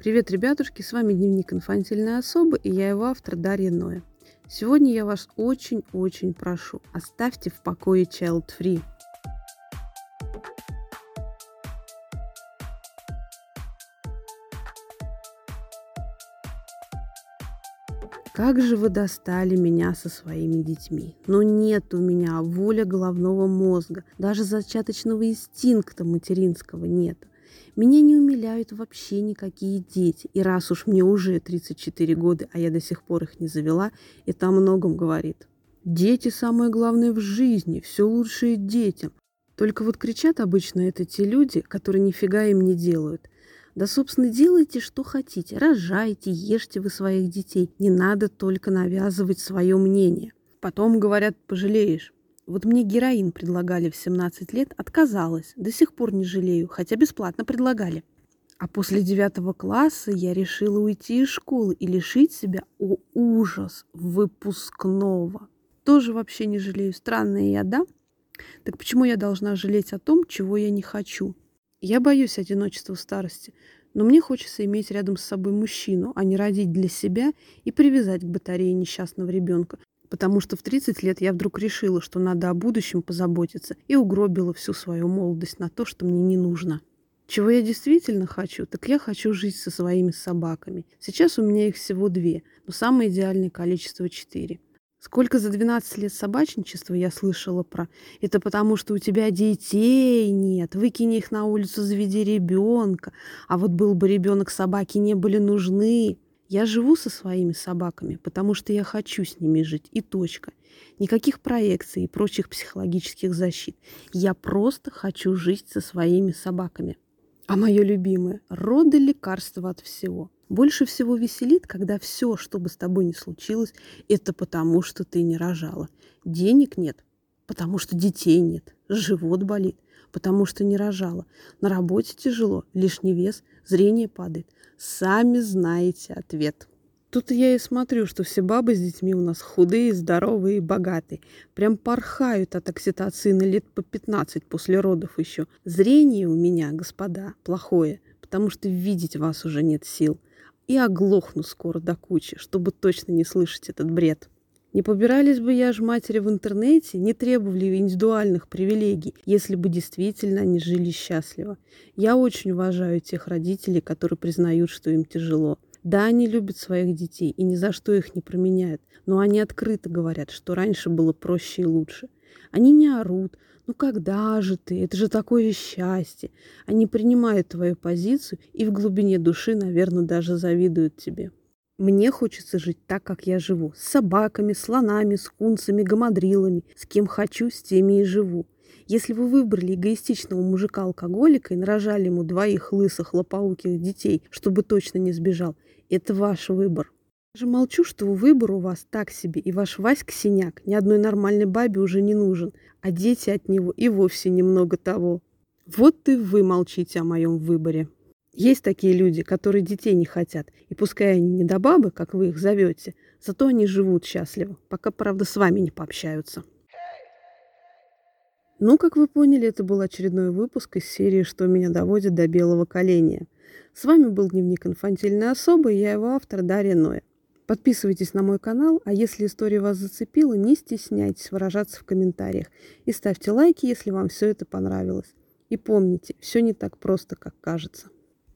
Привет, ребятушки, с вами Дневник инфантильной особы и я его автор Дарья Ноя. Сегодня я вас очень-очень прошу, оставьте в покое Child Free. Как же вы достали меня со своими детьми? Но нет у меня воля головного мозга, даже зачаточного инстинкта материнского нет. Меня не умиляют вообще никакие дети. И раз уж мне уже 34 года, а я до сих пор их не завела, это о многом говорит. Дети самое главное в жизни, все лучшее детям. Только вот кричат обычно это те люди, которые нифига им не делают. Да, собственно, делайте, что хотите. Рожайте, ешьте вы своих детей. Не надо только навязывать свое мнение. Потом, говорят, пожалеешь. Вот мне героин предлагали в 17 лет, отказалась. До сих пор не жалею, хотя бесплатно предлагали. А после девятого класса я решила уйти из школы и лишить себя, о ужас, выпускного. Тоже вообще не жалею. Странная я, да? Так почему я должна жалеть о том, чего я не хочу? Я боюсь одиночества в старости, но мне хочется иметь рядом с собой мужчину, а не родить для себя и привязать к батарее несчастного ребенка, потому что в 30 лет я вдруг решила, что надо о будущем позаботиться и угробила всю свою молодость на то, что мне не нужно. Чего я действительно хочу, так я хочу жить со своими собаками. Сейчас у меня их всего две, но самое идеальное количество четыре. Сколько за 12 лет собачничества я слышала про «это потому, что у тебя детей нет, выкини их на улицу, заведи ребенка, а вот был бы ребенок, собаки не были нужны». Я живу со своими собаками, потому что я хочу с ними жить, и точка. Никаких проекций и прочих психологических защит. Я просто хочу жить со своими собаками. А мое любимое – роды лекарства от всего. Больше всего веселит, когда все, что бы с тобой ни случилось, это потому, что ты не рожала. Денег нет, потому что детей нет. Живот болит, потому что не рожала. На работе тяжело, лишний вес, зрение падает. Сами знаете ответ. Тут я и смотрю, что все бабы с детьми у нас худые, здоровые и богатые. Прям порхают от окситоцина лет по 15 после родов еще. Зрение у меня, господа, плохое, потому что видеть вас уже нет сил. И оглохну скоро до кучи, чтобы точно не слышать этот бред. Не побирались бы я ж матери в интернете, не требовали индивидуальных привилегий, если бы действительно они жили счастливо. Я очень уважаю тех родителей, которые признают, что им тяжело. Да, они любят своих детей и ни за что их не променяют, но они открыто говорят, что раньше было проще и лучше. Они не орут, ну когда же ты, это же такое счастье. Они принимают твою позицию и в глубине души, наверное, даже завидуют тебе. Мне хочется жить так, как я живу. С собаками, слонами, скунсами, гамадрилами. С кем хочу, с теми и живу. Если вы выбрали эгоистичного мужика-алкоголика и нарожали ему двоих лысых лопоуких детей, чтобы точно не сбежал, это ваш выбор. Я же молчу, что выбор у вас так себе, и ваш Васька синяк ни одной нормальной бабе уже не нужен, а дети от него и вовсе немного того. Вот и вы молчите о моем выборе. Есть такие люди, которые детей не хотят. И пускай они не до бабы, как вы их зовете, зато они живут счастливо, пока, правда, с вами не пообщаются. Ну, как вы поняли, это был очередной выпуск из серии «Что меня доводит до белого коленя». С вами был Дневник инфантильной особы, и я его автор Дарья Ноя. Подписывайтесь на мой канал, а если история вас зацепила, не стесняйтесь выражаться в комментариях и ставьте лайки, если вам все это понравилось. И помните, все не так просто, как кажется.